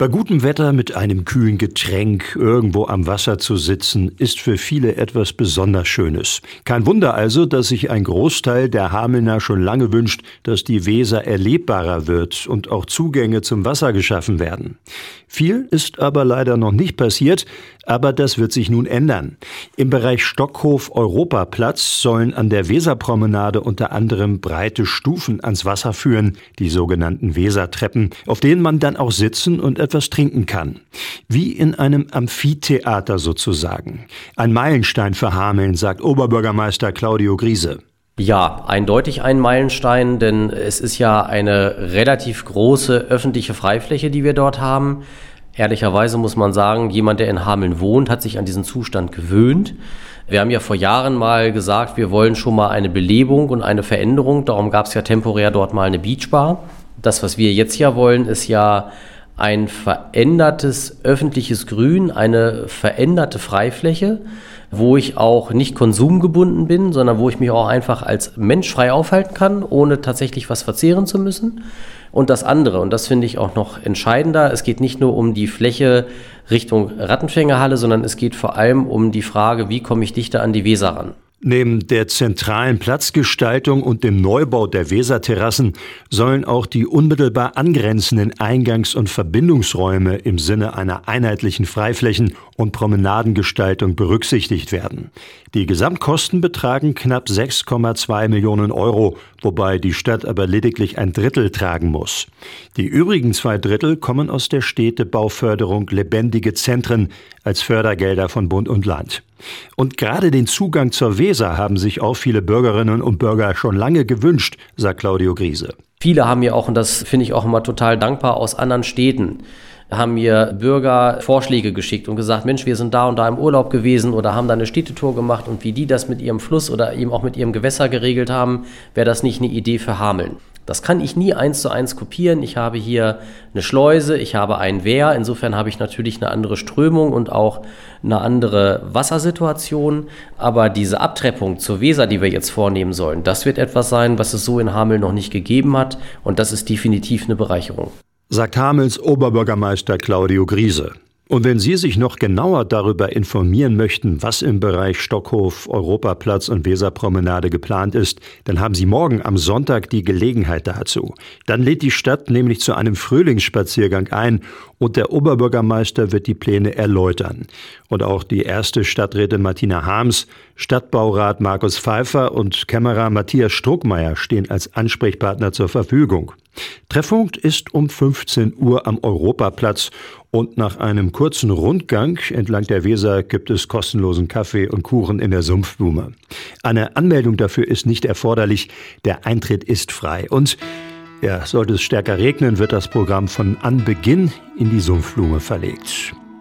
Bei gutem Wetter mit einem kühlen Getränk irgendwo am Wasser zu sitzen, ist für viele etwas besonders Schönes. Kein Wunder also, dass sich ein Großteil der Hamelner schon lange wünscht, dass die Weser erlebbarer wird und auch Zugänge zum Wasser geschaffen werden. Viel ist aber leider noch nicht passiert, aber das wird sich nun ändern. Im Bereich Stockhof Europaplatz sollen an der Weserpromenade unter anderem breite Stufen ans Wasser führen, die sogenannten Wesertreppen, auf denen man dann auch sitzen und etwas trinken kann. Wie in einem Amphitheater sozusagen. Ein Meilenstein für Hameln, sagt Oberbürgermeister Claudio Griese. Ja, eindeutig ein Meilenstein, denn es ist ja eine relativ große öffentliche Freifläche, die wir dort haben. Ehrlicherweise muss man sagen, jemand, der in Hameln wohnt, hat sich an diesen Zustand gewöhnt. Wir haben ja vor Jahren mal gesagt, wir wollen schon mal eine Belebung und eine Veränderung. Darum gab es ja temporär dort mal eine Beachbar. Das, was wir jetzt ja wollen, ist ja ein verändertes öffentliches Grün, eine veränderte Freifläche, wo ich auch nicht konsumgebunden bin, sondern wo ich mich auch einfach als Mensch frei aufhalten kann, ohne tatsächlich was verzehren zu müssen. Und das andere, und das finde ich auch noch entscheidender, es geht nicht nur um die Fläche Richtung Rattenfängerhalle, sondern es geht vor allem um die Frage, wie komme ich dichter an die Weser ran. Neben der zentralen Platzgestaltung und dem Neubau der Weserterrassen sollen auch die unmittelbar angrenzenden Eingangs- und Verbindungsräume im Sinne einer einheitlichen Freiflächen- und Promenadengestaltung berücksichtigt werden. Die Gesamtkosten betragen knapp 6,2 Millionen Euro, wobei die Stadt aber lediglich ein Drittel tragen muss. Die übrigen zwei Drittel kommen aus der Städtebauförderung Lebendige Zentren als Fördergelder von Bund und Land. Und gerade den Zugang zur Weser haben sich auch viele Bürgerinnen und Bürger schon lange gewünscht, sagt Claudio Griese. Viele haben mir auch, und das finde ich auch immer total dankbar, aus anderen Städten haben mir Bürger Vorschläge geschickt und gesagt, Mensch, wir sind da und da im Urlaub gewesen oder haben da eine Städtetour gemacht und wie die das mit ihrem Fluss oder eben auch mit ihrem Gewässer geregelt haben, wäre das nicht eine Idee für Hameln. Das kann ich nie eins zu eins kopieren. Ich habe hier eine Schleuse, ich habe ein Wehr. Insofern habe ich natürlich eine andere Strömung und auch eine andere Wassersituation. Aber diese Abtreppung zur Weser, die wir jetzt vornehmen sollen, das wird etwas sein, was es so in Hameln noch nicht gegeben hat. Und das ist definitiv eine Bereicherung. Sagt Hamels Oberbürgermeister Claudio Griese. Und wenn Sie sich noch genauer darüber informieren möchten, was im Bereich Stockhof, Europaplatz und Weserpromenade geplant ist, dann haben Sie morgen am Sonntag die Gelegenheit dazu. Dann lädt die Stadt nämlich zu einem Frühlingsspaziergang ein und der Oberbürgermeister wird die Pläne erläutern. Und auch die erste Stadträtin Martina Harms, Stadtbaurat Markus Pfeiffer und Kämmerer Matthias Struckmeier stehen als Ansprechpartner zur Verfügung. Treffpunkt ist um 15 Uhr am Europaplatz und nach einem kurzen Rundgang entlang der Weser gibt es kostenlosen Kaffee und Kuchen in der Sumpfblume. Eine Anmeldung dafür ist nicht erforderlich, der Eintritt ist frei und ja, sollte es stärker regnen, wird das Programm von Anbeginn in die Sumpfblume verlegt.